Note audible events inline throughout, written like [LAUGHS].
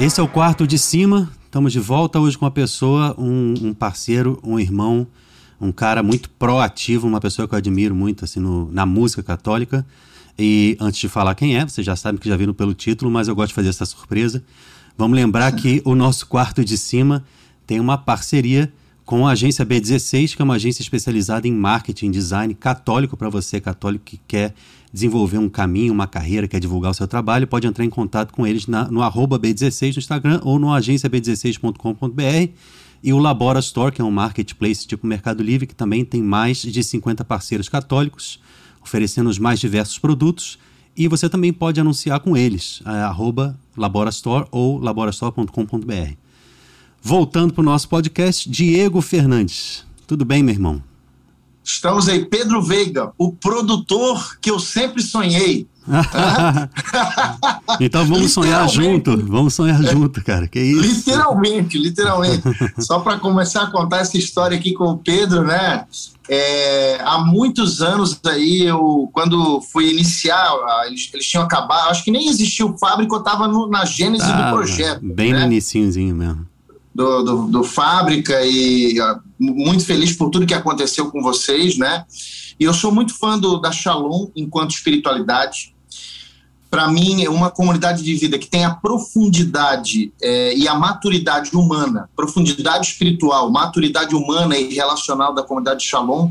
Esse é o quarto de cima. Estamos de volta hoje com uma pessoa, um, um, parceiro, um irmão, um cara muito proativo, uma pessoa que eu admiro muito assim no, na música católica. E antes de falar quem é, você já sabe que já viram pelo título, mas eu gosto de fazer essa surpresa. Vamos lembrar que o nosso quarto de cima tem uma parceria com a agência B16, que é uma agência especializada em marketing, design católico para você, católico que quer desenvolver um caminho, uma carreira, quer divulgar o seu trabalho, pode entrar em contato com eles na, no arroba B16 no Instagram ou no agenciab16.com.br e o Labora Store, que é um marketplace tipo Mercado Livre, que também tem mais de 50 parceiros católicos, oferecendo os mais diversos produtos. E você também pode anunciar com eles, arroba Laborastore ou laborastore.com.br. Voltando para o nosso podcast, Diego Fernandes. Tudo bem, meu irmão? Estamos aí, Pedro Veiga, o produtor que eu sempre sonhei. [LAUGHS] então vamos sonhar junto, vamos sonhar junto, cara. Que isso? Literalmente, literalmente. [LAUGHS] Só para começar a contar essa história aqui com o Pedro, né? É, há muitos anos aí, eu, quando fui iniciar, eles, eles tinham acabado, acho que nem existia o fábrica, eu estava na gênese ah, do projeto. Bem né? no iníciozinho mesmo do, do, do Fábrica e uh, muito feliz por tudo que aconteceu com vocês, né? E eu sou muito fã do, da Shalom enquanto espiritualidade. Para mim, é uma comunidade de vida que tem a profundidade é, e a maturidade humana, profundidade espiritual, maturidade humana e relacional da comunidade Shalom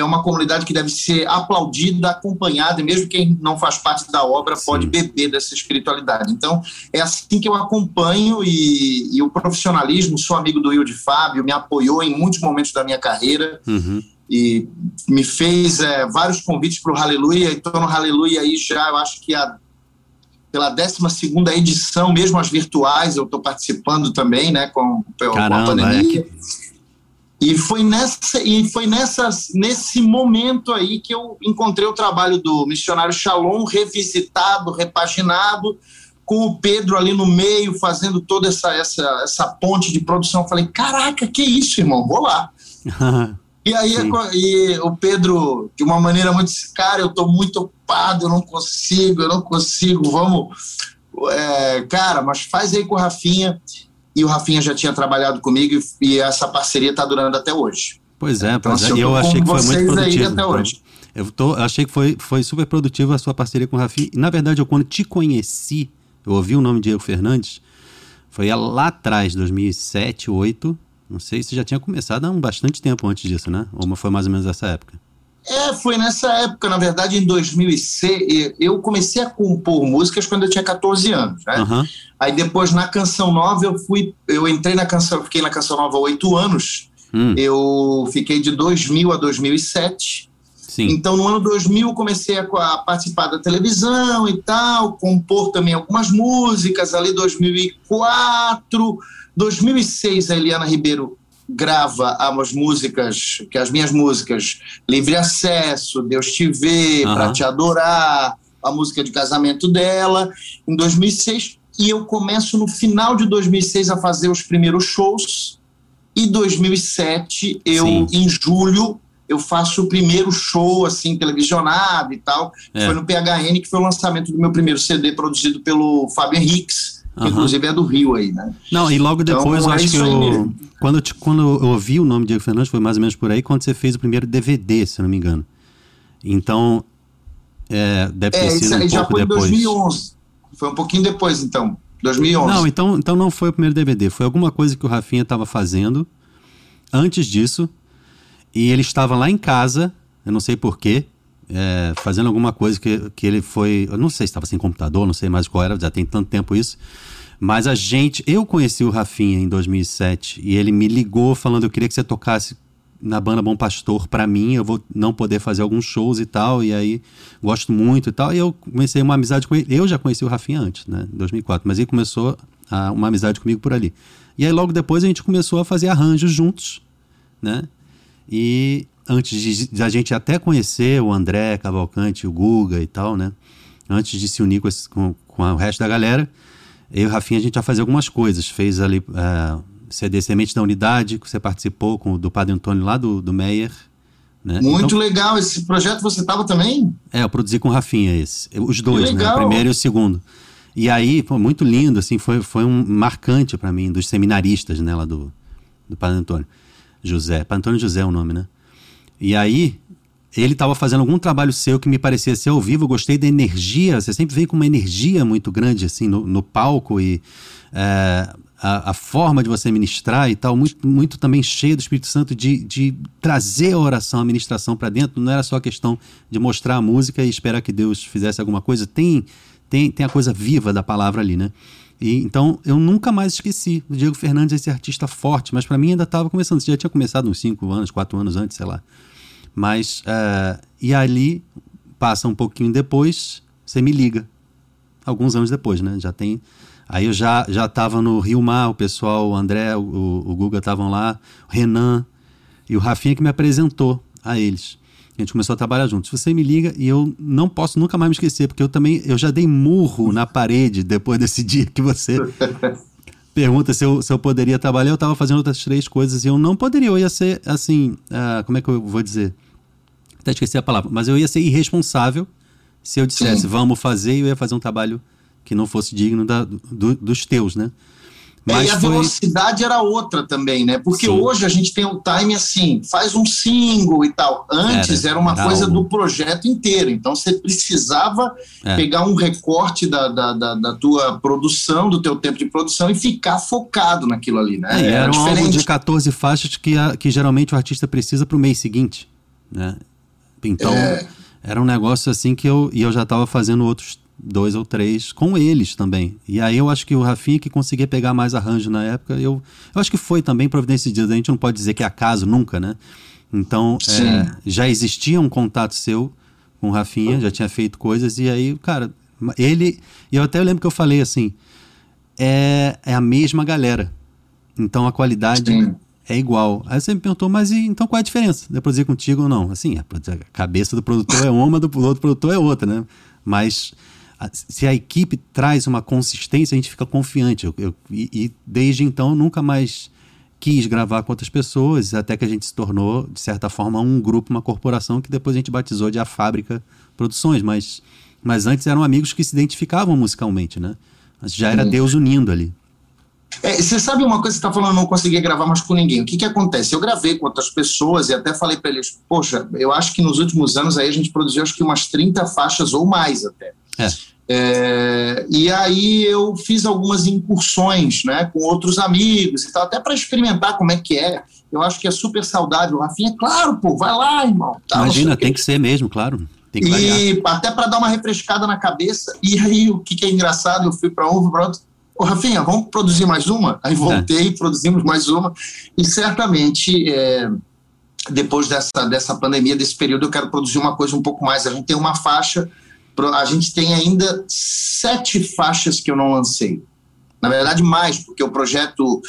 é uma comunidade que deve ser aplaudida, acompanhada, e mesmo quem não faz parte da obra Sim. pode beber dessa espiritualidade. Então, é assim que eu acompanho e, e o profissionalismo, sou amigo do Will de Fábio, me apoiou em muitos momentos da minha carreira. Uhum. E me fez é, vários convites para o Aleluia, e estou no Aleluia aí já, eu acho que a, pela 12 edição, mesmo as virtuais, eu estou participando também, né, com, com Caramba, a pandemia. É que e foi, nessa, e foi nessas, nesse momento aí que eu encontrei o trabalho do missionário Shalom, revisitado, repaginado, com o Pedro ali no meio, fazendo toda essa, essa, essa ponte de produção. Eu falei, caraca, que isso, irmão, vou lá. [LAUGHS] e aí e o Pedro, de uma maneira muito, cara, eu estou muito ocupado, eu não consigo, eu não consigo, vamos... É, cara, mas faz aí com o Rafinha e o Rafinha já tinha trabalhado comigo e, e essa parceria está durando até hoje. Pois é, então, pois assim, é. eu, eu achei que foi muito produtivo. até hoje. Eu tô, achei que foi, foi super produtivo a sua parceria com o Rafinha. E, na verdade, eu quando te conheci, eu ouvi o nome de Diego Fernandes, foi lá atrás, 2007, 2008. Não sei se já tinha começado há um bastante tempo antes disso, né? Ou foi mais ou menos essa época. É, foi nessa época, na verdade, em 2006, eu comecei a compor músicas quando eu tinha 14 anos, né? Uhum. Aí depois na Canção Nova eu fui, eu entrei na Canção, fiquei na Canção Nova há oito anos, hum. eu fiquei de 2000 a 2007, Sim. Então, no ano 2000, eu comecei a, a, participar da televisão e tal, compor também algumas músicas. Ali, 2004, 2006, a Eliana Ribeiro grava as músicas, que as minhas músicas, Livre Acesso, Deus Te Vê, uhum. Pra Te Adorar, a música de casamento dela, em 2006. E eu começo no final de 2006 a fazer os primeiros shows. E 2007, eu, Sim. em julho, eu faço o primeiro show, assim, televisionado e tal. É. Foi no PHN, que foi o lançamento do meu primeiro CD produzido pelo Fábio Henriques Uhum. Inclusive é do Rio aí, né? Não, e logo então, depois então, eu acho que eu, quando, eu, quando eu ouvi o nome Diego Fernandes, foi mais ou menos por aí, quando você fez o primeiro DVD, se não me engano. Então, é, deve ter é, sido um já foi depois. 2011. Foi um pouquinho depois, então. 2011. Não, então, então não foi o primeiro DVD. Foi alguma coisa que o Rafinha estava fazendo antes disso. E ele estava lá em casa, eu não sei porquê, é, fazendo alguma coisa que, que ele foi. Eu não sei se estava sem computador, não sei mais qual era, já tem tanto tempo isso. Mas a gente. Eu conheci o Rafinha em 2007 e ele me ligou falando: eu queria que você tocasse na banda Bom Pastor para mim, eu vou não poder fazer alguns shows e tal, e aí gosto muito e tal. E eu comecei uma amizade com ele. Eu já conheci o Rafinha antes, né, em 2004, mas ele começou a, uma amizade comigo por ali. E aí logo depois a gente começou a fazer arranjos juntos, né? E antes de, de, a gente até conhecer o André Cavalcante, o Guga e tal, né? Antes de se unir com, esse, com, com o resto da galera, eu e o Rafinha a gente já fazia algumas coisas. Fez ali uh, CD Semente da Unidade, que você participou com, do Padre Antônio lá do, do Meyer. Né? Muito então, legal. Esse projeto você estava também? É, eu produzi com o Rafinha esse. Os dois, né? O primeiro e o segundo. E aí, pô, muito lindo, assim, foi, foi um marcante para mim, dos seminaristas, né, lá do, do Padre Antônio José. Padre Antônio José é o nome, né? E aí, ele estava fazendo algum trabalho seu que me parecia ser ao vivo, eu gostei da energia, você sempre vem com uma energia muito grande, assim, no, no palco e é, a, a, forma de você ministrar e tal, muito, muito também cheio do Espírito Santo de, de trazer a oração, a ministração para dentro, não era só questão de mostrar a música e esperar que Deus fizesse alguma coisa, tem tem, tem a coisa viva da palavra ali, né? E, então, eu nunca mais esqueci do Diego Fernandes, esse artista forte, mas para mim ainda estava começando. Já tinha começado uns 5 anos, 4 anos antes, sei lá. Mas, uh, e ali, passa um pouquinho depois, você me liga. Alguns anos depois, né? Já tem. Aí eu já já estava no Rio Mar, o pessoal, o André, o, o Guga estavam lá, o Renan e o Rafinha que me apresentou a eles. A gente começou a trabalhar juntos. Você me liga e eu não posso nunca mais me esquecer, porque eu também eu já dei murro na parede depois desse [LAUGHS] dia que você pergunta se eu, se eu poderia trabalhar. Eu estava fazendo outras três coisas e eu não poderia. Eu ia ser assim, uh, como é que eu vou dizer? Até esqueci a palavra, mas eu ia ser irresponsável se eu dissesse Sim. vamos fazer e eu ia fazer um trabalho que não fosse digno da, do, dos teus, né? Mas e a foi... velocidade era outra também, né? Porque Sim. hoje a gente tem um time assim, faz um single e tal. Antes era, era uma era coisa algo. do projeto inteiro. Então você precisava é. pegar um recorte da, da, da, da, tua produção, do teu tempo de produção e ficar focado naquilo ali, né? É, era, era um álbum de 14 faixas que, que geralmente o artista precisa para o mês seguinte, né? Então, é. era um negócio assim que eu, e eu já estava fazendo outros dois ou três com eles também. E aí eu acho que o Rafinha que conseguia pegar mais arranjo na época, eu, eu acho que foi também providência de Deus. A gente não pode dizer que é acaso nunca, né? Então, é, já existia um contato seu com o Rafinha, já tinha feito coisas, e aí, cara, ele. E eu até lembro que eu falei assim: é, é a mesma galera. Então a qualidade Sim. é igual. Aí você me perguntou, mas e, então qual é a diferença de produzir contigo ou não? Assim, a cabeça do produtor é uma, do outro produtor é outra, né? Mas se a equipe traz uma consistência, a gente fica confiante. Eu, eu, e, e, desde então nunca mais quis gravar com outras pessoas, até que a gente se tornou, de certa forma, um grupo, uma corporação que depois a gente batizou de A Fábrica Produções. Mas, mas antes eram amigos que se identificavam musicalmente, né? Mas já era Deus unindo ali. É, você sabe uma coisa que você está falando, não conseguia gravar mais com ninguém. O que, que acontece? Eu gravei com outras pessoas e até falei para eles, poxa, eu acho que nos últimos anos aí a gente produziu acho que umas 30 faixas ou mais até. É. É, e aí eu fiz algumas incursões né, com outros amigos e tal, até para experimentar como é que é. Eu acho que é super saudável. Rafinha, claro, pô, vai lá, irmão. Tá, Imagina, tem que ser mesmo, claro. Tem que e variar. até para dar uma refrescada na cabeça. E aí, o que, que é engraçado, eu fui para um, para outro. Ô, Rafinha, vamos produzir mais uma? Aí voltei, é. produzimos mais uma. E certamente, é, depois dessa, dessa pandemia, desse período, eu quero produzir uma coisa um pouco mais. A gente tem uma faixa a gente tem ainda sete faixas que eu não lancei. Na verdade, mais, porque o projeto,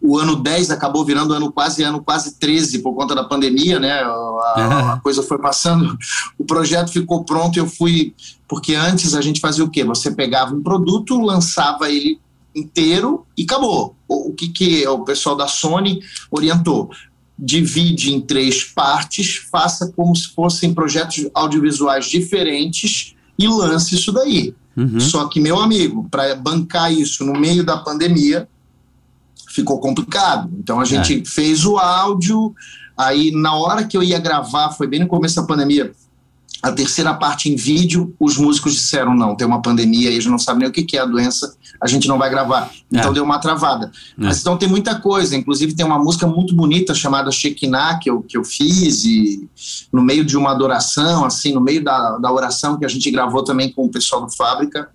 o ano 10 acabou virando ano quase ano quase 13 por conta da pandemia, né? A, a coisa foi passando, o projeto ficou pronto, eu fui. Porque antes a gente fazia o quê? Você pegava um produto, lançava ele inteiro e acabou. O, o que, que o pessoal da Sony orientou? divide em três partes, faça como se fossem projetos audiovisuais diferentes e lance isso daí. Uhum. Só que, meu amigo, para bancar isso no meio da pandemia, ficou complicado. Então a gente é. fez o áudio, aí na hora que eu ia gravar, foi bem no começo da pandemia, a terceira parte em vídeo, os músicos disseram: não, tem uma pandemia, eles não sabem nem o que é a doença, a gente não vai gravar. Então é. deu uma travada. É. Mas então tem muita coisa, inclusive tem uma música muito bonita chamada Shekinah, que eu, que eu fiz, e no meio de uma adoração, assim, no meio da, da oração que a gente gravou também com o pessoal do Fábrica.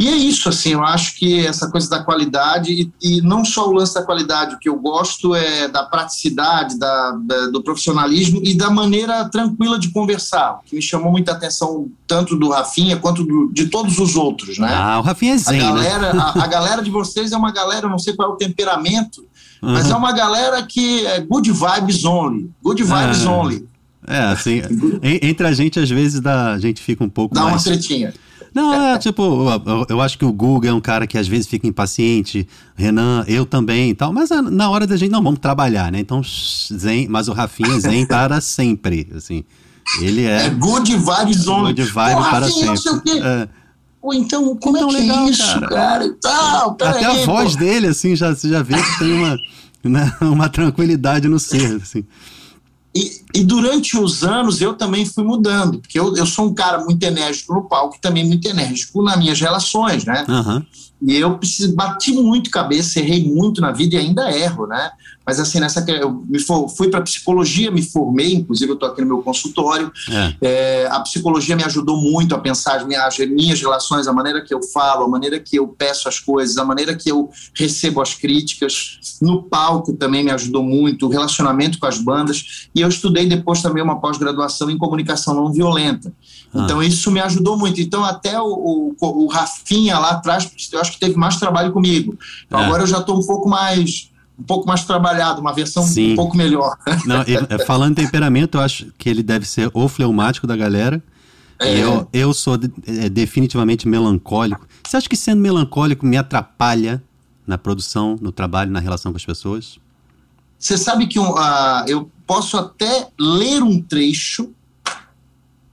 E é isso, assim, eu acho que essa coisa da qualidade, e, e, não só o lance da qualidade, o que eu gosto é da praticidade, da, da, do profissionalismo e da maneira tranquila de conversar, que me chamou muita atenção tanto do Rafinha quanto do, de todos os outros, né? Ah, o Rafinha é zen, a né? galera, né? a, a, galera de vocês é uma galera, não sei qual é o temperamento, uhum. mas é uma galera que é good vibes only, good vibes ah, only. É, assim, entre a gente, às vezes, dá, a gente fica um pouco Dá mais... uma tretinha. Não, é tipo, eu, eu, acho que o Google é um cara que às vezes fica impaciente, Renan, eu também e tal, mas é, na hora da gente, não, vamos trabalhar, né? Então, zen, mas o Rafinha zen para sempre, assim. Ele é. É good vibes only. Good vibe para sempre. É. Pô, então, como então, é que é legal, é isso, cara? cara e tal, Até aí, a voz pô. dele, assim, já, você já vê que tem uma, né, uma tranquilidade no ser, assim. E, e, durante os anos eu também fui mudando, porque eu, eu sou um cara muito enérgico no palco e também muito enérgico nas minhas relações, né? Uhum. E eu preciso, bati muito cabeça, errei muito na vida e ainda erro, né? Mas assim, nessa eu me for, fui para psicologia, me formei, inclusive eu estou aqui no meu consultório. É. É, a psicologia me ajudou muito a pensar as minhas, as minhas relações, a maneira que eu falo, a maneira que eu peço as coisas, a maneira que eu recebo as críticas. No palco também me ajudou muito, o relacionamento com as bandas. E eu estudei depois também uma pós-graduação em comunicação não violenta. Ah. Então isso me ajudou muito. Então até o, o, o Rafinha lá atrás, eu acho que teve mais trabalho comigo. Então é. agora eu já estou um pouco mais um pouco mais trabalhado, uma versão Sim. um pouco melhor. [LAUGHS] Não, é, falando em temperamento, eu acho que ele deve ser o fleumático da galera. É. Eu, eu sou de, é, definitivamente melancólico. Você acha que sendo melancólico me atrapalha na produção, no trabalho, na relação com as pessoas? Você sabe que uh, eu posso até ler um trecho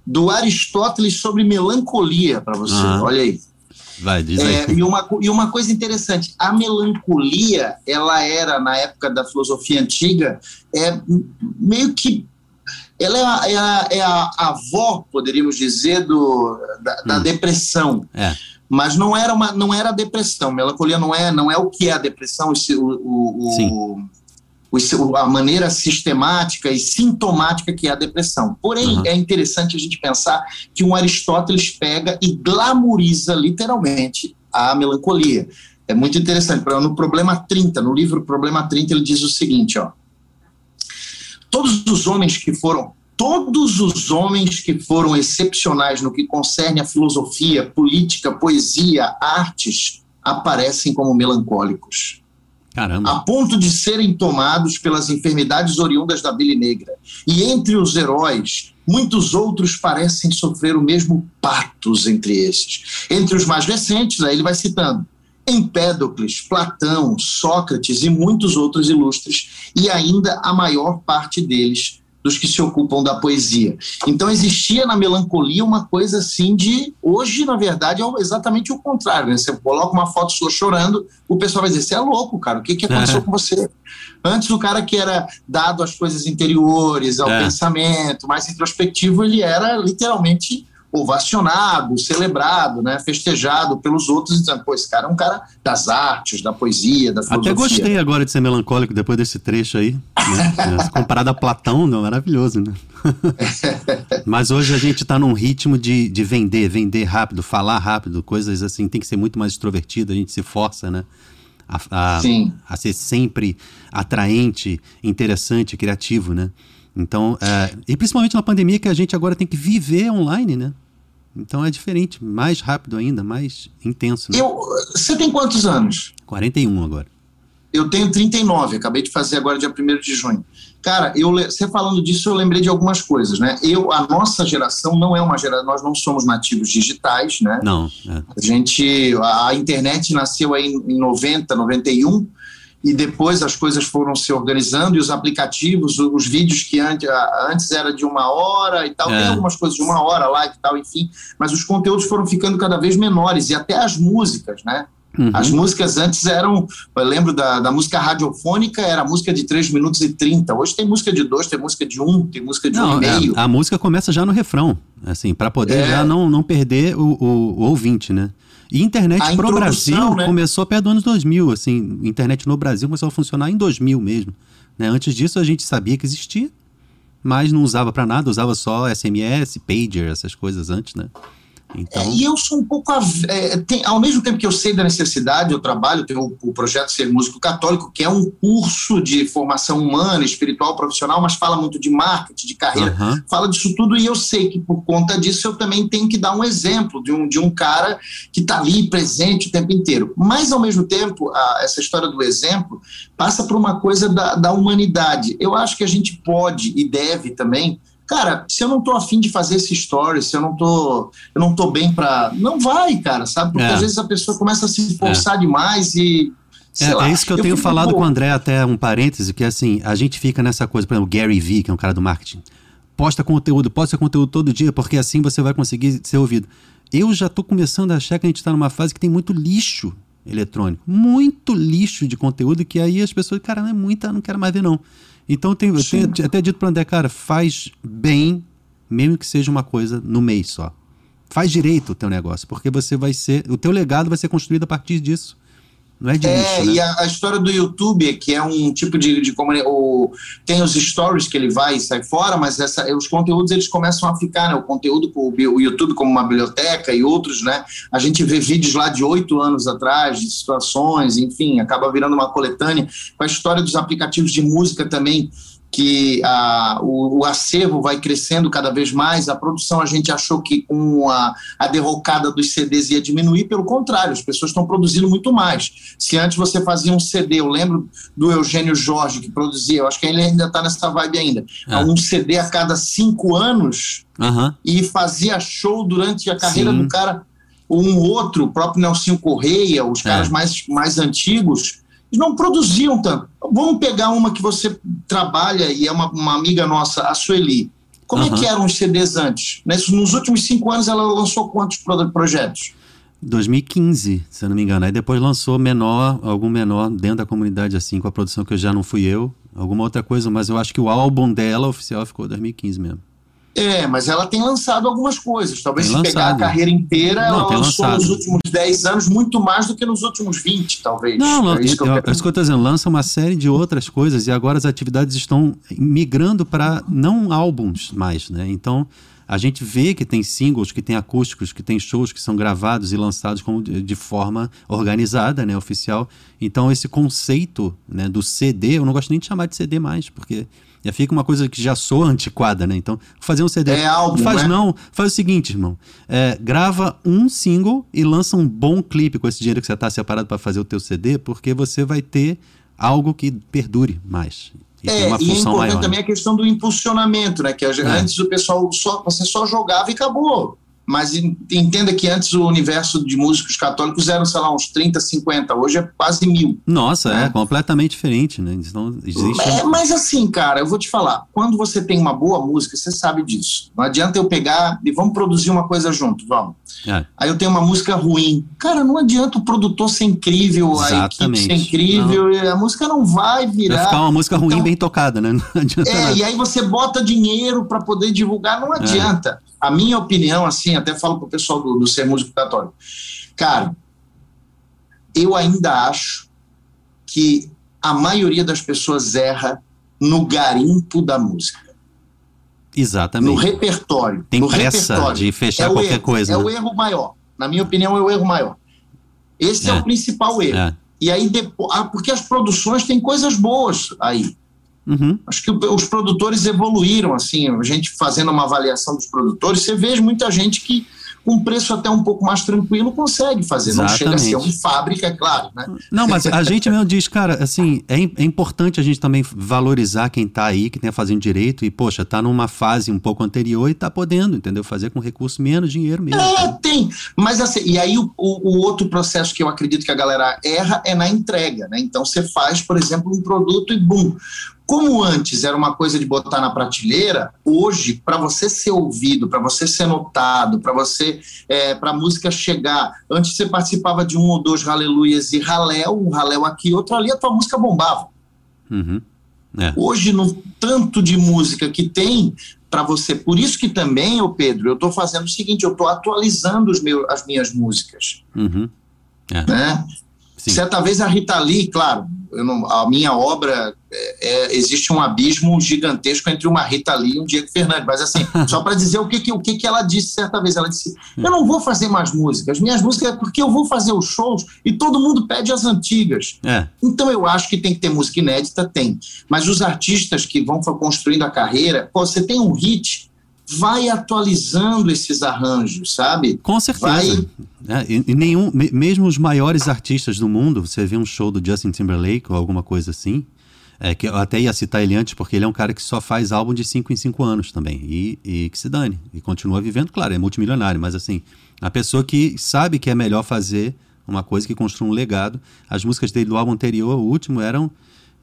do Aristóteles sobre melancolia para você. Uhum. Olha aí. Vai, diz aí. É, e, uma, e uma coisa interessante, a melancolia, ela era, na época da filosofia antiga, é meio que ela é a, é a, é a avó, poderíamos dizer, do, da, da hum. depressão. É. Mas não era uma, não era a depressão. Melancolia não é, não é o que é a depressão. O, o, o, a maneira sistemática e sintomática que é a depressão. Porém, uhum. é interessante a gente pensar que um Aristóteles pega e glamoriza literalmente a melancolia. É muito interessante. No problema 30, no livro Problema 30, ele diz o seguinte, ó. Todos os homens que foram todos os homens que foram excepcionais no que concerne a filosofia, política, poesia, artes, aparecem como melancólicos. Caramba. a ponto de serem tomados pelas enfermidades oriundas da bile negra. E entre os heróis, muitos outros parecem sofrer o mesmo patos entre esses. Entre os mais recentes, aí ele vai citando Empédocles, Platão, Sócrates e muitos outros ilustres, e ainda a maior parte deles dos que se ocupam da poesia. Então existia na melancolia uma coisa assim de. Hoje, na verdade, é exatamente o contrário. Né? Você coloca uma foto sua chorando, o pessoal vai dizer: você é louco, cara, o que, que aconteceu é. com você? Antes, o cara que era dado às coisas interiores, ao é. pensamento, mais introspectivo, ele era literalmente ovacionado, celebrado, né, festejado pelos outros, dizendo, pô, esse cara é um cara das artes, da poesia, da filosofia. Até gostei agora de ser melancólico depois desse trecho aí, né? [LAUGHS] comparado a Platão, não, maravilhoso, né? [LAUGHS] Mas hoje a gente está num ritmo de, de vender, vender rápido, falar rápido, coisas assim, tem que ser muito mais extrovertido, a gente se força, né? A, a, a ser sempre atraente, interessante, criativo, né? Então, é, e principalmente na pandemia que a gente agora tem que viver online, né? Então é diferente, mais rápido ainda, mais intenso. Né? Eu, você tem quantos anos? 41 agora. Eu tenho 39, acabei de fazer agora dia 1 de junho. Cara, eu, você falando disso, eu lembrei de algumas coisas, né? Eu, a nossa geração não é uma geração, nós não somos nativos digitais, né? Não. É. A gente, a, a internet nasceu aí em, em 90, 91, e depois as coisas foram se organizando e os aplicativos, os vídeos que antes, antes era de uma hora e tal, é. tem algumas coisas de uma hora lá e tal, enfim, mas os conteúdos foram ficando cada vez menores e até as músicas, né? Uhum. As músicas antes eram, eu lembro da, da música radiofônica, era música de 3 minutos e 30. Hoje tem música de 2, tem música de 1, um, tem música de 1,5. Um e meio. A, a, música começa já no refrão, assim, para poder é. já não, não perder o, o, o ouvinte, né? E internet a pro Brasil né? começou perto do anos 2000, assim, internet no Brasil começou a funcionar em 2000 mesmo. Né? Antes disso a gente sabia que existia, mas não usava para nada, usava só SMS, pager, essas coisas antes, né? Então... É, e eu sou um pouco. É, tem, ao mesmo tempo que eu sei da necessidade, eu trabalho, tenho o, o, projeto Ser Músico Católico, que é um curso de formação humana, espiritual, profissional, mas fala muito de marketing, de carreira, uhum. fala disso tudo, e eu sei que por conta disso eu também tenho que dar um exemplo de um, de um cara que está ali presente o tempo inteiro. Mas, ao mesmo tempo, a, essa história do exemplo passa por uma coisa da, da humanidade. Eu acho que a gente pode e deve também cara, se eu não tô afim de fazer esse story, se eu não tô, eu não tô bem para, não vai, cara, sabe? Porque é. às vezes a pessoa começa a se forçar é. demais e é, lá, é, isso que eu, eu tenho falado com o André, até um parêntese, que assim, a gente fica nessa coisa, por exemplo, Gary Vee, que é um cara do marketing, posta conteúdo, posta conteúdo todo dia, porque assim você vai conseguir ser ouvido. eu já estou começando a achar que a gente está numa fase que tem muito lixo eletrônico. Muito lixo de conteúdo que aí as pessoas, cara, não é muita, não quero mais ver não. Então eu tenho, eu tenho até dito para André, cara, faz bem, mesmo que seja uma coisa no mês só. Faz direito o teu negócio, porque você vai ser, o teu legado vai ser construído a partir disso. Não é de É, né? e a, a, história do YouTube, que é um tipo de, de comunicação. Tem os stories que ele vai e sai fora, mas essa, os conteúdos eles começam a ficar, né? O conteúdo, o, o YouTube como uma biblioteca e outros, né? A gente vê vídeos lá de oito anos atrás, de situações, enfim, acaba virando uma coletânea. Com a história dos aplicativos de música também que a, o, o, acervo vai crescendo cada vez mais. A produção a gente achou que com a, a derrocada dos CDs ia diminuir, pelo contrário, as pessoas estão produzindo muito mais. Se antes você fazia um CD, eu lembro do Eugênio Jorge que produzia, eu acho que ele ainda está nessa vibe ainda, é. um CD a cada cinco anos uhum. e fazia show durante a carreira Sim. do cara. Um outro, o próprio Nelson Correia, os é. caras mais, mais antigos, não produziam tanto. Vamos pegar uma que você trabalha e é uma, uma amiga nossa, a Sueli. Como uhum. é que eram os CDs antes? Nos últimos cinco anos ela lançou quantos projetos? 2015, se eu não me engano. Aí depois lançou menor, algum menor dentro da comunidade, assim, com a produção que eu já não fui eu, alguma outra coisa, mas eu acho que o álbum dela oficial ficou 2015 mesmo. É, mas ela tem lançado algumas coisas. Talvez tem se lançado. pegar a carreira inteira, não, ela lançou lançado. nos últimos 10 anos muito mais do que nos últimos 20, talvez. Não, é isso que eu, eu, é isso que eu estou dizendo. Lança uma série de outras coisas e agora as atividades estão migrando para não álbuns mais, né? Então, a gente vê que tem singles, que tem acústicos, que tem shows que são gravados e lançados como de, de forma organizada, né, oficial. Então esse conceito, né, do CD, eu não gosto nem de chamar de CD mais, porque já fica uma coisa que já soa antiquada, né? Então, fazer um CD. É álbum, faz né? não, faz o seguinte, irmão. É, grava um single e lança um bom clipe com esse dinheiro que você está separado para fazer o teu CD, porque você vai ter algo que perdure mais. E é, uma e é importante maior, também a questão do impulsionamento, né? Que é. antes o pessoal só, você só jogava e acabou mas entenda que antes o universo de músicos católicos eram, sei lá, uns 30, 50, hoje é quase mil. Nossa, né? é completamente diferente, né? Então, existe... É, mas assim, cara, eu vou te falar, quando você tem uma boa música, você sabe disso. Não adianta eu pegar e vamos produzir uma coisa junto, vamos. É. Aí eu tenho uma música ruim. Cara, não adianta o produtor ser incrível, Exatamente. a equipe ser incrível, não. a música não vai virar. Vai ficar uma música ruim então, bem tocada, né? Não adianta é, nada. e aí você bota dinheiro para poder divulgar, não é. adianta. É a minha opinião, assim, até falo para o pessoal do, do Ser Músico Católico, cara, eu ainda acho que a maioria das pessoas erra no garimpo da música. Exatamente. No repertório. Tem no pressa repertório. de fechar é qualquer erro, coisa. É né? o erro maior. Na minha opinião, é o erro maior. Esse é, é o principal erro. É. E aí, depois, ah, porque as produções têm coisas boas aí. Uhum. Acho que os produtores evoluíram, assim, a gente fazendo uma avaliação dos produtores, você vê muita gente que com um preço até um pouco mais tranquilo consegue fazer. Exatamente. Não chega a ser uma fábrica, é claro, né? Não, mas a gente mesmo diz, cara, assim, é, é importante a gente também valorizar quem está aí, que tem fazendo direito e, poxa, está numa fase um pouco anterior e está podendo, entendeu? Fazer com recurso menos dinheiro mesmo. É, tem. Mas assim, e aí o, o, o, outro processo que eu acredito que a galera erra é na entrega, né? Então você faz, por exemplo, um produto e bum. Como antes era uma coisa de botar na prateleira, hoje, para você ser ouvido, para você ser notado, para você, é, para a música chegar, antes você participava de um ou dois aleluias e raléu, um raléu aqui, outro ali, a tua música bombava. Uhum. É. Hoje, no tanto de música que tem para você, por isso que também, o Pedro, eu estou fazendo o seguinte, eu estou atualizando os meus, as minhas músicas. Uhum. É. Né? Certa vez a Rita Lee, claro, não, a minha obra é, é, existe um abismo gigantesco entre uma Rita Lee e um Diego Fernandes, mas assim, [LAUGHS] só para dizer o que, que, o que, que ela disse certa vez, ela disse, eu não vou fazer mais músicas, minhas músicas é porque eu vou fazer os shows e todo mundo pede as antigas. É. Então eu acho que tem que ter música inédita, tem, mas os artistas que vão construindo a carreira, pô, você tem um hit, vai atualizando esses arranjos, sabe? Com certeza. Vai... É, e, nenhum, mesmo os maiores artistas do mundo, você vê um show do Justin Timberlake ou alguma coisa assim, é, que eu até ia citar ele antes, porque ele é um cara que só faz álbum de 5 em 5 anos também. E, e, que se dane. E continua vivendo, claro, é multimilionário, mas assim, a pessoa que sabe que é melhor fazer uma coisa que construa um legado. As músicas dele do álbum anterior, o último, eram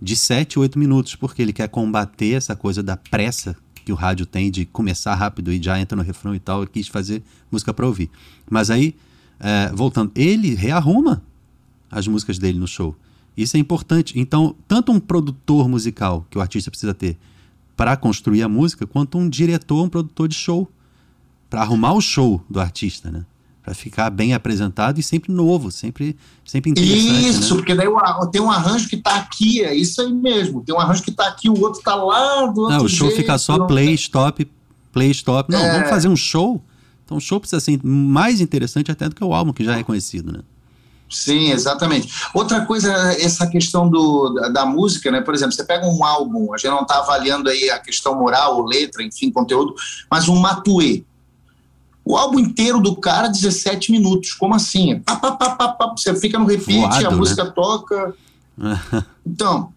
de 7, 8 minutos, porque ele quer combater essa coisa da pressa que o rádio tem de começar rápido e já entra no refrão e tal. Eu quis fazer música para ouvir. Mas aí, é, voltando, ele rearruma as músicas dele no show. Isso é importante. Então, tanto um produtor musical que o artista precisa ter para construir a música, quanto um diretor, um produtor de show para arrumar o show do artista, né? Para ficar bem apresentado e sempre novo, sempre, sempre interessante. Isso, né? porque daí tem um arranjo que está aqui, é isso aí mesmo. Tem um arranjo que está aqui, o outro está lá do outro Não, o show jeito, fica só play, stop, play, stop. Não, é... vamos fazer um show. Então o show precisa ser mais interessante até do que o álbum que já é conhecido, né? Sim, exatamente. Outra coisa, essa questão do, da, da, música, né? Por exemplo, você pega um álbum, a gente não está avaliando aí a questão moral, letra, enfim, conteúdo, mas um Matuê. O álbum inteiro do cara, 17 minutos. Como assim? Pá, pá, pá, você fica no repeat, Voado, a né? música toca. [LAUGHS] então,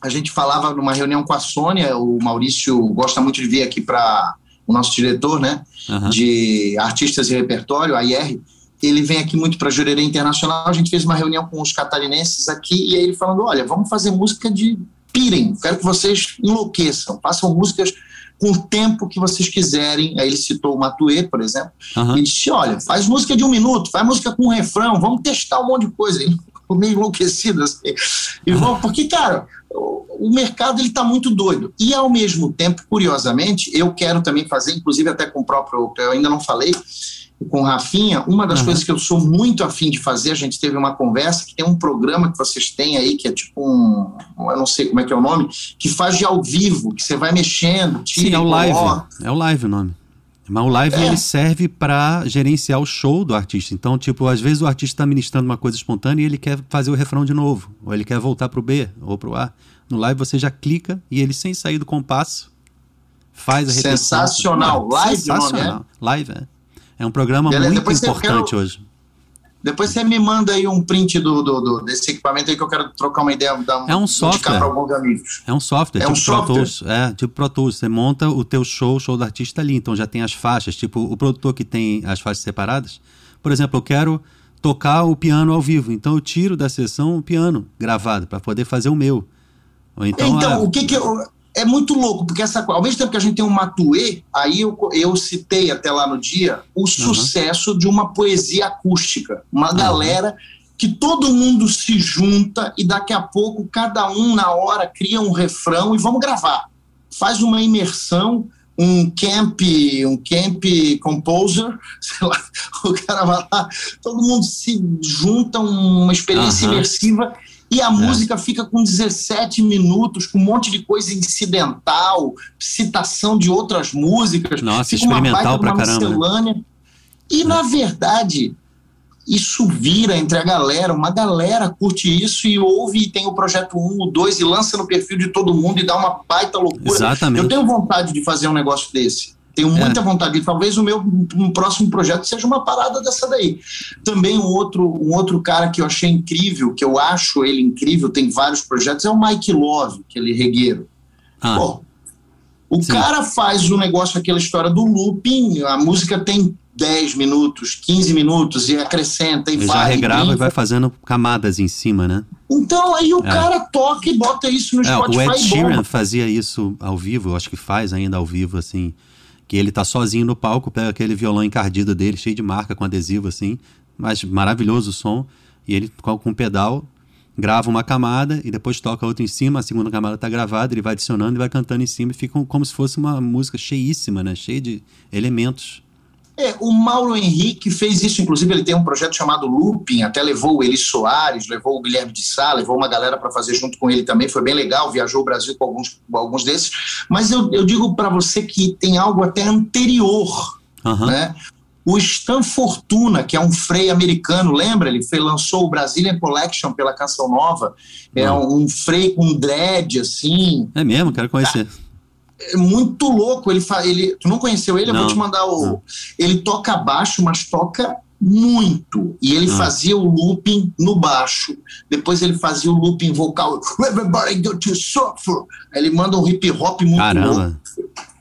a gente falava numa reunião com a Sônia, o Maurício gosta muito de vir aqui para o nosso diretor, né? Uhum. De artistas e repertório, a IR ele vem aqui muito para a Jurerê Internacional, a gente fez uma reunião com os catarinenses aqui, e aí ele falando, olha, vamos fazer música de pirem, quero que vocês enlouqueçam, façam músicas com o tempo que vocês quiserem, aí ele citou o Matuê, por exemplo, uhum. e disse, olha, faz música de um minuto, faz música com um refrão, vamos testar um monte de coisa, ele ficou meio enlouquecido, assim, e vamos, porque, cara, o mercado ele está muito doido. E, ao mesmo tempo, curiosamente, eu quero também fazer, inclusive até com o próprio, eu ainda não falei, com o Rafinha, uma das uhum. coisas que eu sou muito afim de fazer, a gente teve uma conversa, que tem um programa que vocês têm aí, que é tipo um, eu não sei como é que é o nome, que faz de ao vivo, que você vai mexendo, tira Sim, é o live, é o live o nome. Mas o live é. ele serve para gerenciar o show do artista. Então, tipo, às vezes o artista está ministrando uma coisa espontânea e ele quer fazer o refrão de novo, ou ele quer voltar para o B ou para o A. No live você já clica e ele sem sair do compasso faz a repetição. Sensacional, live, sensacional. Nome, é? Live, é. É um programa Beleza, muito importante quero... hoje. Depois você me manda aí um print do, do, do, desse equipamento aí que eu quero trocar uma ideia. Dar, é um software. É um software. É tipo um software. Pro Tools, é, tipo Pro Tools. Você monta o teu show, o show do artista ali. Então já tem as faixas. Tipo, o produtor que tem as faixas separadas. Por exemplo, eu quero tocar o piano ao vivo. Então eu tiro da sessão o piano gravado para poder fazer o meu. Ou então, então a... o que que eu é muito louco, porque essa, ao mesmo tempo que a gente tem um Matuê, aí eu, eu citei até lá no dia o uhum. sucesso de uma poesia acústica. Uma uhum. galera que todo mundo se junta e daqui a pouco cada um na hora cria um refrão e vamos gravar. Faz uma imersão, um camp, um camp composer, [LAUGHS] sei lá, o cara vai lá, todo mundo se junta, uma experiência uhum. imersiva e a é. música fica com 17 minutos, com um monte de coisa incidental, citação de outras músicas. Nossa, fica experimental pra caramba. Né? E, é. na verdade, isso vira entre a galera, uma galera curte isso e ouve e tem o projeto 1, o 2 e lança no perfil de todo mundo e dá uma baita loucura. Exatamente. Eu tenho vontade de fazer um negócio desse. Tenho é. muita é. vontade. E talvez o meu um próximo projeto seja uma parada dessa daí. Também um outro, um outro cara que eu achei incrível, que eu acho ele incrível, tem vários projetos, é o Mike Love, aquele regueiro. Ah. Pô, o Sim. cara faz o negócio, aquela história do looping, a música tem 10 minutos, 15 minutos e acrescenta e Ele vai. Já regrava e vai fazendo camadas em cima, né? Então aí o é. cara toca e bota isso no é, Spotify. O Ed Sheeran fazia isso ao vivo, acho que faz ainda ao vivo, assim que ele tá sozinho no palco, pega aquele violão encardido dele, cheio de marca, com adesivo assim, mas maravilhoso o som, e ele com, um pedal grava uma camada e depois toca outra em cima, a segunda camada tá gravada, ele vai adicionando e vai cantando em cima e fica como se fosse uma música cheíssima, né, cheia de elementos. É, o Mauro Henrique fez isso, inclusive ele tem um projeto chamado Looping, até levou o Eli Soares, levou o Guilherme de Sá, levou uma galera para fazer junto com ele também, foi bem legal, viajou o Brasil com alguns, com alguns desses. Mas eu, eu digo para você que tem algo até anterior, uhum. né? O Stan Fortuna, que é um frei americano, lembra? Ele foi, lançou o Brazilian Collection pela Canção Nova. É um, um frei com dread, assim. É mesmo? Quero conhecer. Tá é muito louco. Ele, fa... ele, tu não conheceu ele? Não. Eu vou te mandar o. Não. Ele toca baixo, mas toca muito. E ele ah. fazia o looping no baixo. Depois ele fazia o looping vocal. Everybody go to suffer. Ele manda um hip hop muito Caramba. louco.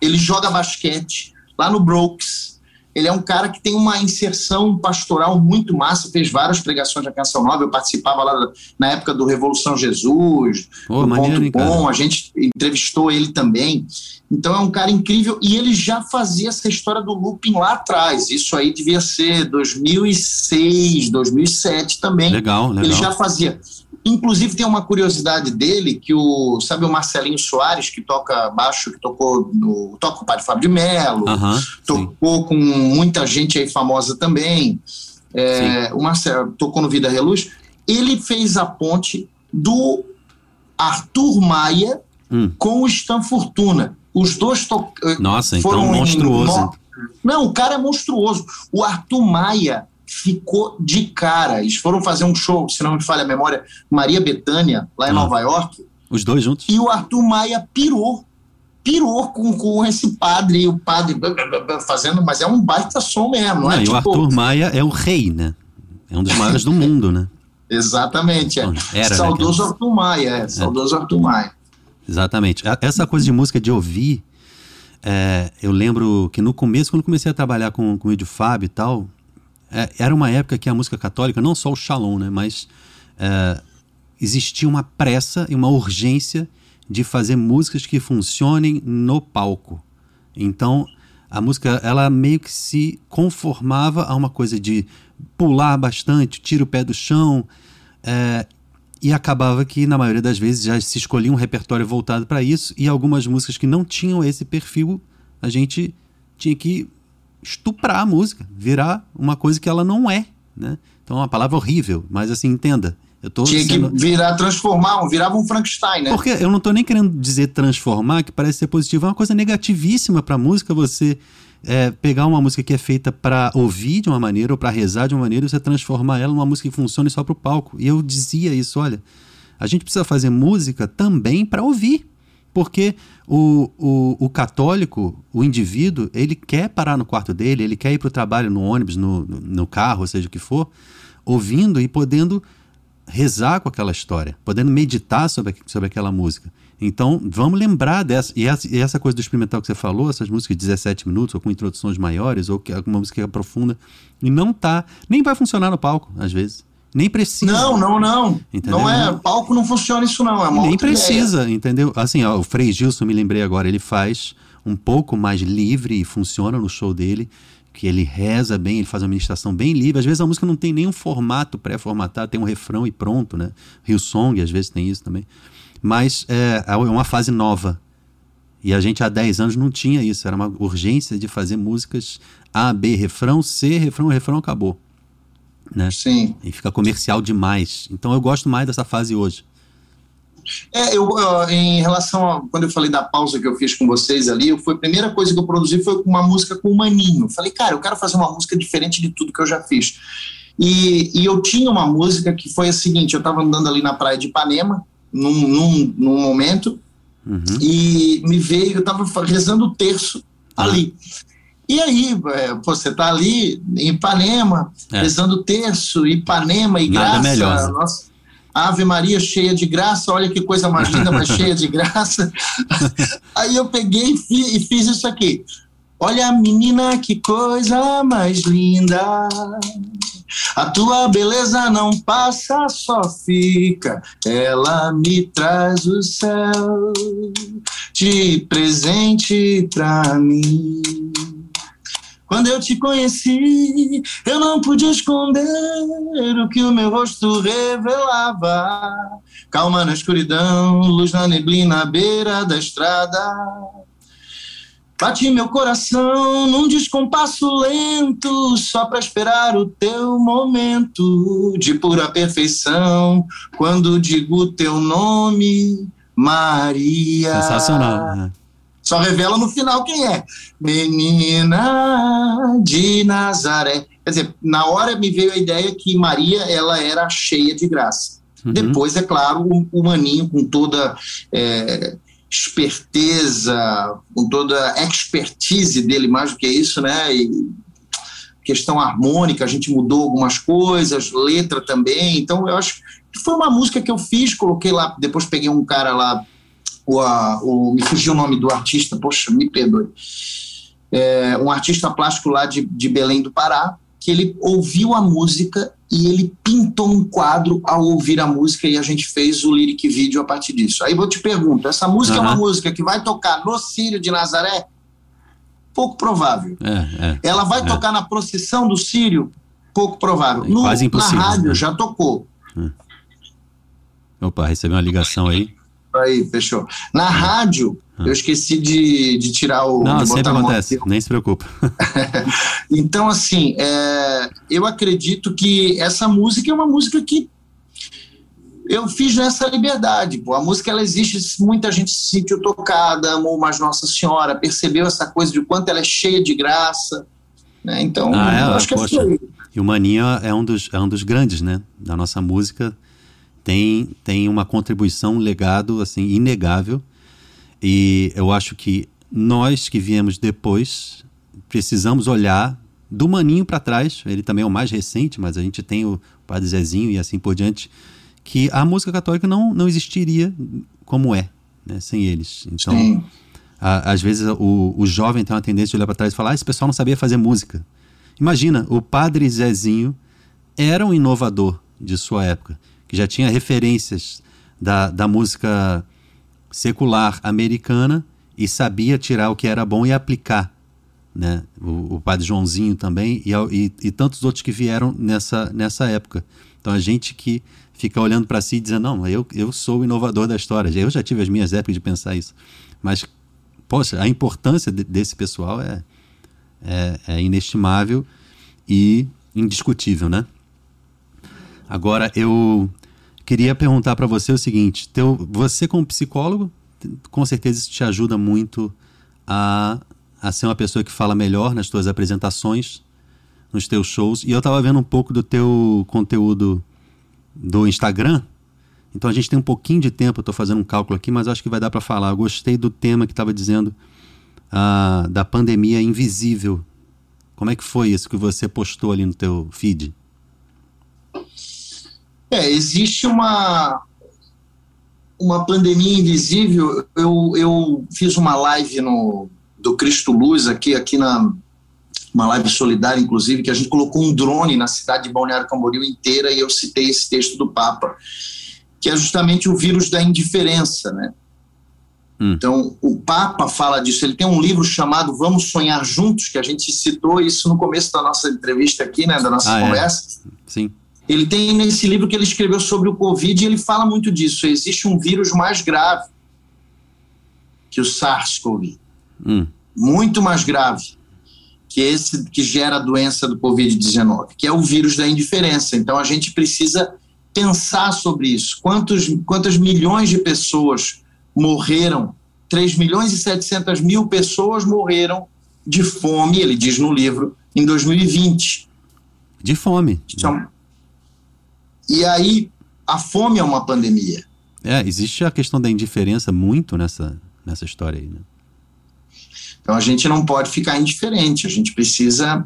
Ele joga basquete lá no Brooks. Ele é um cara que tem uma inserção pastoral muito massa, fez várias pregações da Canção Nova, eu participava lá na época do Revolução Jesus, oh, do maneiro, Ponto Bom, a gente entrevistou ele também. Então é um cara incrível e ele já fazia essa história do looping lá atrás. Isso aí devia ser 2006, 2007 também. Legal, legal. Ele já fazia. Inclusive tem uma curiosidade dele que o sabe o Marcelinho Soares que toca baixo que tocou no toca o Padre Fábio de Mello, tocou sim. com muita gente aí famosa também. É, o Marcelo tocou no Vida Reluz. Ele fez a ponte do Arthur Maia hum. com o Stan Fortuna. Os dois to eh, Nossa, então monstruoso. No... Não, o cara é monstruoso. O Arthur Maia ficou de cara. Eles foram fazer um show, se não me falha a memória, Maria Bethânia, lá em ah. Nova York. Os dois juntos? E o Arthur Maia pirou. Pirou com, com esse padre, e o padre fazendo, mas é um baita som mesmo, não, é? E tipo... o Arthur Maia é o rei, né? É um dos maiores do mundo, né? [LAUGHS] Exatamente, é. Era, né, saudoso né, Arthur Maia, é. Saudoso Arthur Maia. Exatamente. Essa coisa de música de ouvir, é, eu lembro que no começo, quando comecei a trabalhar com, com o Edio Fábio e tal, é, era uma época que a música católica, não só o Shalom, né, mas é, existia uma pressa e uma urgência de fazer músicas que funcionem no palco. Então, a música, ela meio que se conformava a uma coisa de pular bastante, tira o pé do chão, é, e acabava que, na maioria das vezes, já se escolhia um repertório voltado para isso, e algumas músicas que não tinham esse perfil, a gente tinha que estuprar a música, virar uma coisa que ela não é. Né? Então é uma palavra horrível, mas assim, entenda. Eu tô Tinha sendo... que virar, transformar, virava um Frankenstein, né? Porque eu não estou nem querendo dizer transformar, que parece ser positivo, é uma coisa negativíssima para a música você é, pegar uma música que é feita para ouvir de uma maneira ou para rezar de uma maneira e você transformar ela numa música que funcione só para o palco. E eu dizia isso, olha, a gente precisa fazer música também para ouvir. Porque o, o, o, católico, o indivíduo, ele quer parar no quarto dele, ele quer ir para o trabalho no ônibus, no, no carro, seja o que for, ouvindo e podendo rezar com aquela história, podendo meditar sobre, sobre aquela música. Então, vamos lembrar dessa. E essa, e essa, coisa do experimental que você falou, essas músicas de 17 minutos, ou com introduções maiores, ou que alguma música é profunda, e não tá. Nem vai funcionar no palco, às vezes. Nem precisa. Não, não, não. Entendeu? Não é. Palco não funciona isso, não. É uma Nem precisa, ideia. entendeu? Assim, ó, o Frei Gilson, me lembrei agora, ele faz um pouco mais livre e funciona no show dele que ele reza bem, ele faz uma ministração bem livre. Às vezes a música não tem nenhum formato pré-formatado, tem um refrão e pronto, né? Rio Song às vezes tem isso também. Mas é, é uma fase nova. E a gente há 10 anos não tinha isso, era uma urgência de fazer músicas A, B, refrão, C, refrão, refrão, acabou. Né? Sim. E fica comercial demais. Então eu gosto mais dessa fase hoje. É, eu, em relação a quando eu falei da pausa que eu fiz com vocês ali, foi a primeira coisa que eu produzi foi uma música com o Maninho. Falei, cara, eu quero fazer uma música diferente de tudo que eu já fiz. E, e eu tinha uma música que foi a seguinte: eu estava andando ali na praia de Ipanema, num, num, num momento, uhum. e me veio, eu estava rezando o terço ali. E aí, é, você está ali em Ipanema, é. rezando terço, Ipanema e Nada graça. Melhor. Nossa, Ave Maria cheia de graça, olha que coisa mais linda, mas cheia de graça. [LAUGHS] Aí eu peguei e fiz, e fiz isso aqui. Olha, menina, que coisa mais linda. A tua beleza não passa, só fica. Ela me traz o céu de presente pra mim. Quando eu te conheci, eu não pude esconder o que o meu rosto revelava. Calma na escuridão, luz na neblina à beira da estrada. Bati meu coração num descompasso lento, só para esperar o teu momento de pura perfeição. Quando digo teu nome, Maria. Sensacional. Né? Só revela no final quem é. Menina de Nazaré. Quer dizer, na hora me veio a ideia que Maria ela era cheia de graça. Uhum. Depois, é claro, o, o Maninho, com toda é, esperteza, com toda expertise dele, mais do que isso, né? E questão harmônica, a gente mudou algumas coisas, letra também. Então, eu acho que foi uma música que eu fiz, coloquei lá, depois peguei um cara lá o, a, o, me fugiu o nome do artista, poxa, me perdoe. é, um artista plástico lá de, de Belém do Pará, que ele ouviu a música e ele pintou um quadro ao ouvir a música e a gente fez o lyric vídeo a partir disso. Aí eu te pergunto, essa música uhum. é uma música que vai tocar no Círio de Nazaré? Pouco provável. É, é, Ela vai é. tocar na procissão do Círio? Pouco provável. No, Quase impossível. Na rádio né? já tocou. Hum. Opa, recebeu uma ligação aí. Aí, fechou. Na rádio, eu esqueci de, de tirar o. Não, sempre acontece, nem se preocupa. [LAUGHS] então, assim, é, eu acredito que essa música é uma música que eu fiz nessa liberdade. Pô. A música ela existe, muita gente se sentiu tocada, amou mais Nossa Senhora, percebeu essa coisa de quanto ela é cheia de graça. Né? Então, ah, é, acho que é E o Maninha é um, dos, é um dos grandes, né? Da nossa música. Tem, tem uma contribuição, um legado assim, inegável e eu acho que nós que viemos depois precisamos olhar do Maninho para trás. Ele também é o mais recente, mas a gente tem o Padre Zezinho e assim por diante. Que a música católica não, não existiria como é, né, sem eles. Então, a, às vezes o, o jovem tem uma tendência de olhar para trás e falar: ah, esse pessoal não sabia fazer música. Imagina, o Padre Zezinho era um inovador de sua época, que já tinha referências da, da música secular americana e sabia tirar o que era bom e aplicar. Né? O, o padre Joãozinho também e, e, e, tantos outros que vieram nessa, nessa época. Então a gente que fica olhando para si e dizendo, não, eu, eu sou o inovador da história. Eu já tive as minhas épocas de pensar isso. Mas, poxa, a importância de, desse pessoal é, é, é inestimável e indiscutível, né? Agora, eu Queria perguntar para você o seguinte: teu, você, como psicólogo, com certeza isso te ajuda muito a, a ser uma pessoa que fala melhor nas tuas apresentações, nos teus shows. E eu estava vendo um pouco do teu conteúdo do Instagram. Então a gente tem um pouquinho de tempo, estou fazendo um cálculo aqui, mas acho que vai dar para falar. Eu gostei do tema que estava dizendo uh, da pandemia invisível. Como é que foi isso que você postou ali no teu feed? É, existe uma, uma pandemia invisível. Eu, eu fiz uma live no, do Cristo Luz aqui, aqui na uma live solidária, inclusive, que a gente colocou um drone na cidade de Balneário Camboriú inteira e eu citei esse texto do Papa, que é justamente o vírus da indiferença, né? Hum. Então, o Papa fala disso. Ele tem um livro chamado Vamos Sonhar Juntos, que a gente citou isso no começo da nossa entrevista aqui, né, da nossa ah, é? conversa. É. Sim. Ele tem nesse livro que ele escreveu sobre o Covid e ele fala muito disso. Existe um vírus mais grave que o SARS-CoV. Hum. Muito mais grave que esse que gera a doença do Covid-19, que é o vírus da indiferença. Então a gente precisa pensar sobre isso. Quantos, quantas milhões de pessoas morreram? 3 milhões e 700 mil pessoas morreram de fome, ele diz no livro, em 2020. De fome. São, e aí, a fome é uma pandemia. É, existe a questão da indiferença muito nessa, nessa história aí, né? Então a gente não pode ficar indiferente, a gente precisa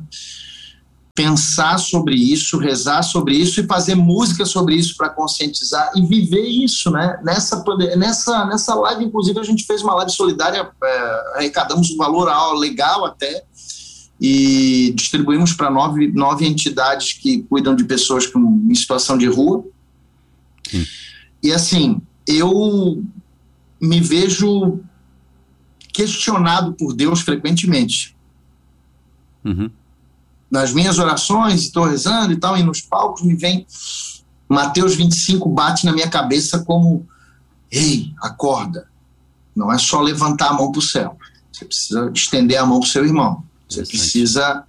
pensar sobre isso, rezar sobre isso e fazer música sobre isso para conscientizar e viver isso, né? Nessa, nessa, nessa live, inclusive, a gente fez uma live solidária, é, arrecadamos um valor legal até, e distribuímos para nove, nove entidades que cuidam de pessoas com, em situação de rua. Sim. E assim, eu me vejo questionado por Deus frequentemente. Uhum. Nas minhas orações, estou rezando e tal, e nos palcos me vem Mateus 25 bate na minha cabeça como: ei, acorda. Não é só levantar a mão para o céu. Você precisa estender a mão para o seu irmão. Você precisa,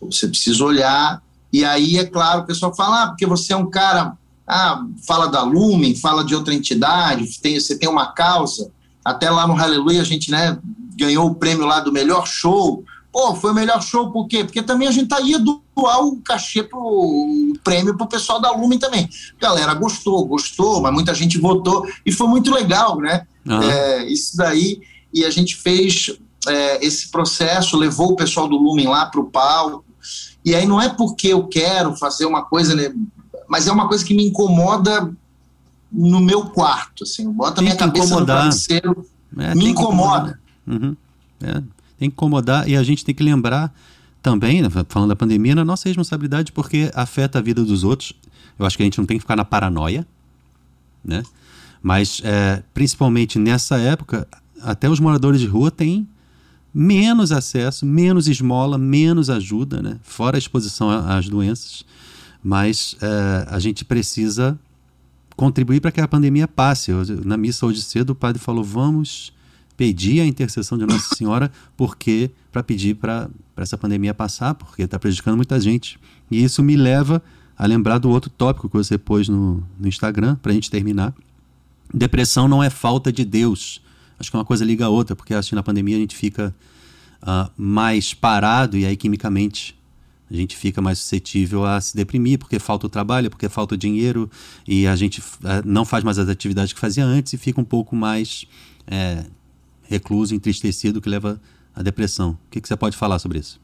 você precisa olhar. E aí, é claro, o pessoal fala, ah, porque você é um cara, ah, fala da Lumen, fala de outra entidade, tem, você tem uma causa. Até lá no Hallelujah a gente né, ganhou o prêmio lá do melhor show. Pô, foi o melhor show por quê? Porque também a gente tá, ia doar o cachê pro o prêmio pro pessoal da Lumen também. Galera gostou, gostou, mas muita gente votou e foi muito legal, né? Uhum. É, isso daí. E a gente fez é, esse processo, levou o pessoal do Lumen lá para o palco. E aí não é porque eu quero fazer uma coisa, né, mas é uma coisa que me incomoda no meu quarto. Assim, bota minha cabeça incomodar. no travesseiro, é, me incomoda. Uhum. É. tem que incomodar e a gente tem que lembrar também, né, falando da pandemia, na nossa responsabilidade, porque afeta a vida dos outros. Eu acho que a gente não tem que ficar na paranoia, né? Mas, é, principalmente nessa época, até os moradores de rua têm menos acesso, menos esmola, menos ajuda, né? fora a exposição às doenças. Mas é, a gente precisa contribuir para que a pandemia passe. Na missa hoje cedo, o padre falou: vamos pedir a intercessão de Nossa Senhora porque para pedir para essa pandemia passar, porque está prejudicando muita gente. E isso me leva a lembrar do outro tópico que você pôs no, no Instagram, para a gente terminar. Depressão não é falta de Deus. Acho que uma coisa liga a outra, porque acho que na pandemia a gente fica uh, mais parado e aí quimicamente a gente fica mais suscetível a se deprimir, porque falta o trabalho, porque falta o dinheiro, e a gente uh, não faz mais as atividades que fazia antes e fica um pouco mais é, recluso, entristecido, que leva à depressão. O que, que você pode falar sobre isso?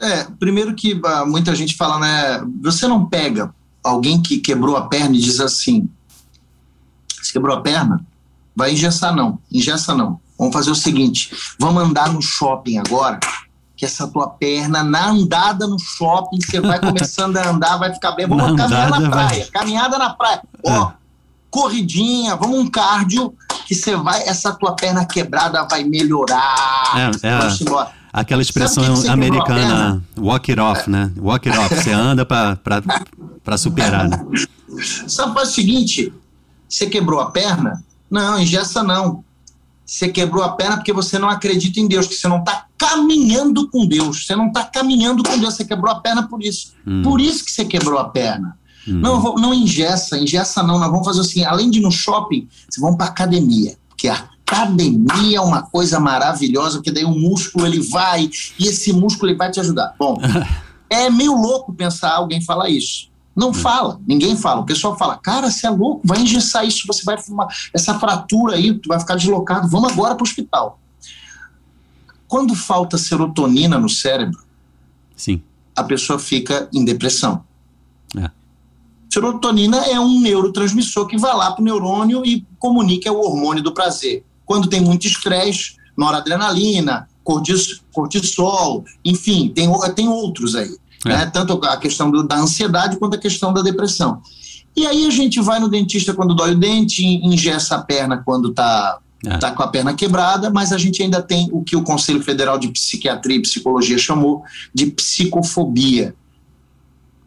É, primeiro que uh, muita gente fala, né? Você não pega alguém que quebrou a perna e diz assim: você quebrou a perna? Vai engessar, não. Engessa, não. Vamos fazer o seguinte: vamos andar no shopping agora, que essa tua perna, na andada no shopping, você vai começando a andar, vai ficar bem. Vamos na caminhar na praia. Vai... Caminhada na praia. Ó, é. corridinha, vamos um cardio que você vai, essa tua perna quebrada vai melhorar. É, é aquela expressão que que americana, walk it off, né? Walk it off, você anda para superar, né? Sabe, faz o seguinte, você quebrou a perna? Não, engessa não. Você quebrou a perna porque você não acredita em Deus, que você não está caminhando com Deus. Você não está caminhando com Deus, você quebrou a perna por isso. Hum. Por isso que você quebrou a perna. Uhum. Não, não engessa, engessa não. Nós vamos fazer assim, além de ir no shopping, vocês vão para academia, porque a academia é uma coisa maravilhosa, porque daí o músculo ele vai e esse músculo ele vai te ajudar. Bom, [LAUGHS] é meio louco pensar alguém falar isso. Não uhum. fala, ninguém fala. O pessoal fala, cara, você é louco, vai engessar isso, você vai fumar essa fratura aí, tu vai ficar deslocado, vamos agora para o hospital. Quando falta serotonina no cérebro, Sim. a pessoa fica em depressão. É. Serotonina é um neurotransmissor que vai lá para o neurônio e comunica o hormônio do prazer. Quando tem muito estresse, noradrenalina, cortisol, enfim, tem, tem outros aí. É. Né? Tanto a questão do, da ansiedade quanto a questão da depressão. E aí a gente vai no dentista quando dói o dente, ingessa a perna quando está é. tá com a perna quebrada, mas a gente ainda tem o que o Conselho Federal de Psiquiatria e Psicologia chamou de psicofobia.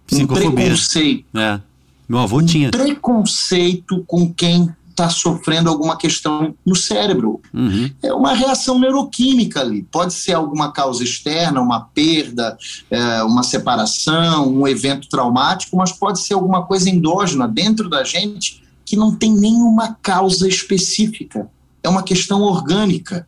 Psicofobia. Um preconceito. É. Meu avô um tinha. Preconceito com quem está sofrendo alguma questão no cérebro. Uhum. É uma reação neuroquímica ali. Pode ser alguma causa externa, uma perda, é, uma separação, um evento traumático, mas pode ser alguma coisa endógena dentro da gente que não tem nenhuma causa específica. É uma questão orgânica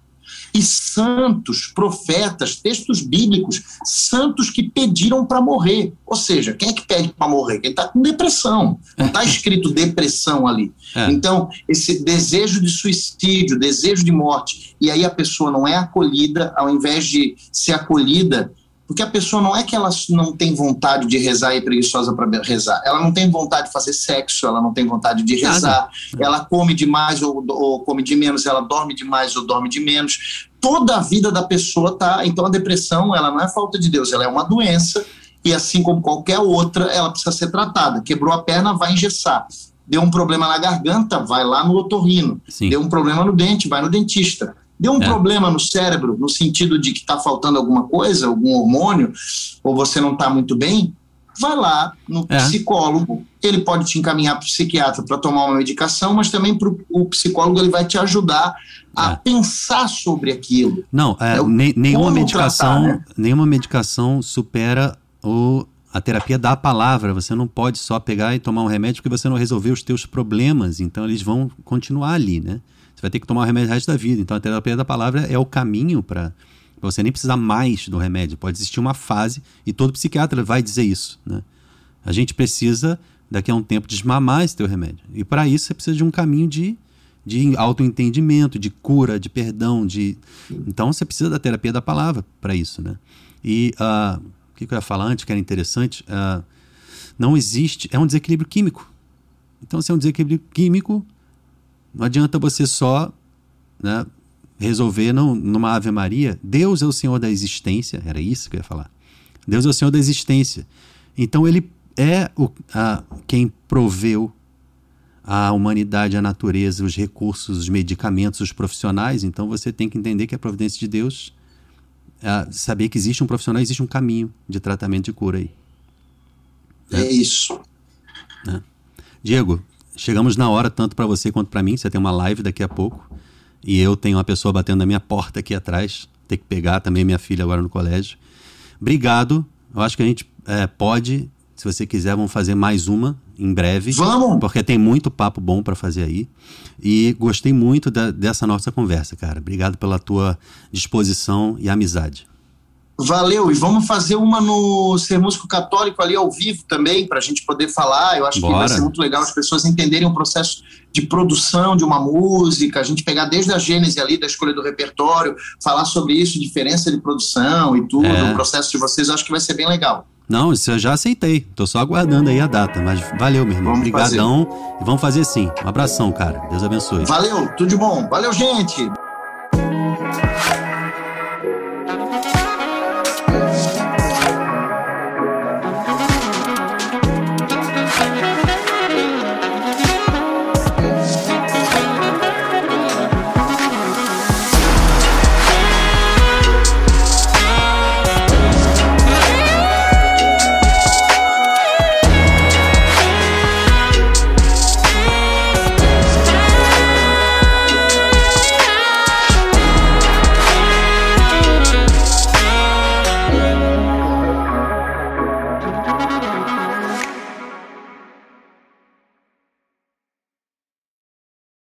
e santos, profetas, textos bíblicos, santos que pediram para morrer. Ou seja, quem é que pede para morrer? Quem está com depressão. Não está [LAUGHS] escrito depressão ali. É. Então, esse desejo de suicídio, desejo de morte, e aí a pessoa não é acolhida, ao invés de ser acolhida, porque a pessoa não é que ela não tem vontade de rezar e é preguiçosa para rezar. Ela não tem vontade de fazer sexo, ela não tem vontade de rezar. Ela come demais ou, ou, come de menos, ela dorme demais ou dorme de menos. Toda a vida da pessoa tá. Então a depressão, ela não é falta de Deus, ela é uma doença e assim como qualquer outra, ela precisa ser tratada. Quebrou a perna, vai engessar. Deu um problema na garganta, vai lá no otorrino. Sim. Deu um problema no dente, vai no dentista Deu um é. problema no cérebro, no sentido de que está faltando alguma coisa, algum hormônio, ou você não está muito bem, vai lá no é. psicólogo, ele pode te encaminhar para o psiquiatra para tomar uma medicação, mas também pro, o psicólogo ele vai te ajudar a é. pensar sobre aquilo. Não, é, é ne, nenhuma medicação, tratar, né? nenhuma medicação supera o, a terapia da palavra. Você não pode só pegar e tomar um remédio porque você não resolveu os teus problemas. Então eles vão continuar ali, né? Vai ter que tomar o remédio o resto da vida. Então a terapia da palavra é o caminho para você nem precisar mais do remédio. Pode existir uma fase, e todo psiquiatra vai dizer isso. Né? A gente precisa, daqui a um tempo, desmamar esse teu remédio. E para isso você precisa de um caminho de, de autoentendimento, de cura, de perdão. de Então você precisa da terapia da palavra para isso. Né? E uh, o que eu ia falar antes, que era interessante, uh, não existe, é um desequilíbrio químico. Então, se é um desequilíbrio químico, não adianta você só né, resolver não, numa Ave Maria, Deus é o Senhor da existência, era isso que eu ia falar. Deus é o Senhor da existência. Então ele é o, a, quem proveu a humanidade, a natureza, os recursos, os medicamentos, os profissionais. Então você tem que entender que a providência de Deus, é saber que existe um profissional, existe um caminho de tratamento de cura aí. É, isso. É. Diego, chegamos na hora, tanto para você quanto para mim. Você tem uma live daqui a pouco. E eu tenho uma pessoa batendo na minha porta aqui atrás. Tem que pegar também minha filha agora no colégio. Obrigado. Eu acho que a gente é, pode, se você quiser, vamos fazer mais uma em breve. Vamos! Porque tem muito papo bom para fazer aí. E gostei muito da, dessa nossa conversa, cara. Obrigado pela tua disposição e amizade. Valeu, e vamos fazer uma no Ser Músico Católico ali ao vivo também, para a gente poder falar. Eu acho Bora. que vai ser muito legal as pessoas entenderem o processo de produção de uma música, a gente pegar desde a gênese ali, da escolha do repertório, falar sobre isso, diferença de produção e tudo, é. o processo de vocês, acho que vai ser bem legal. Não, isso eu já aceitei. Tô só aguardando aí a data. Mas valeu, meu irmão. Obrigadão. E vamos fazer sim. Um abração, cara. Deus abençoe. Valeu, tudo de bom. Valeu, gente.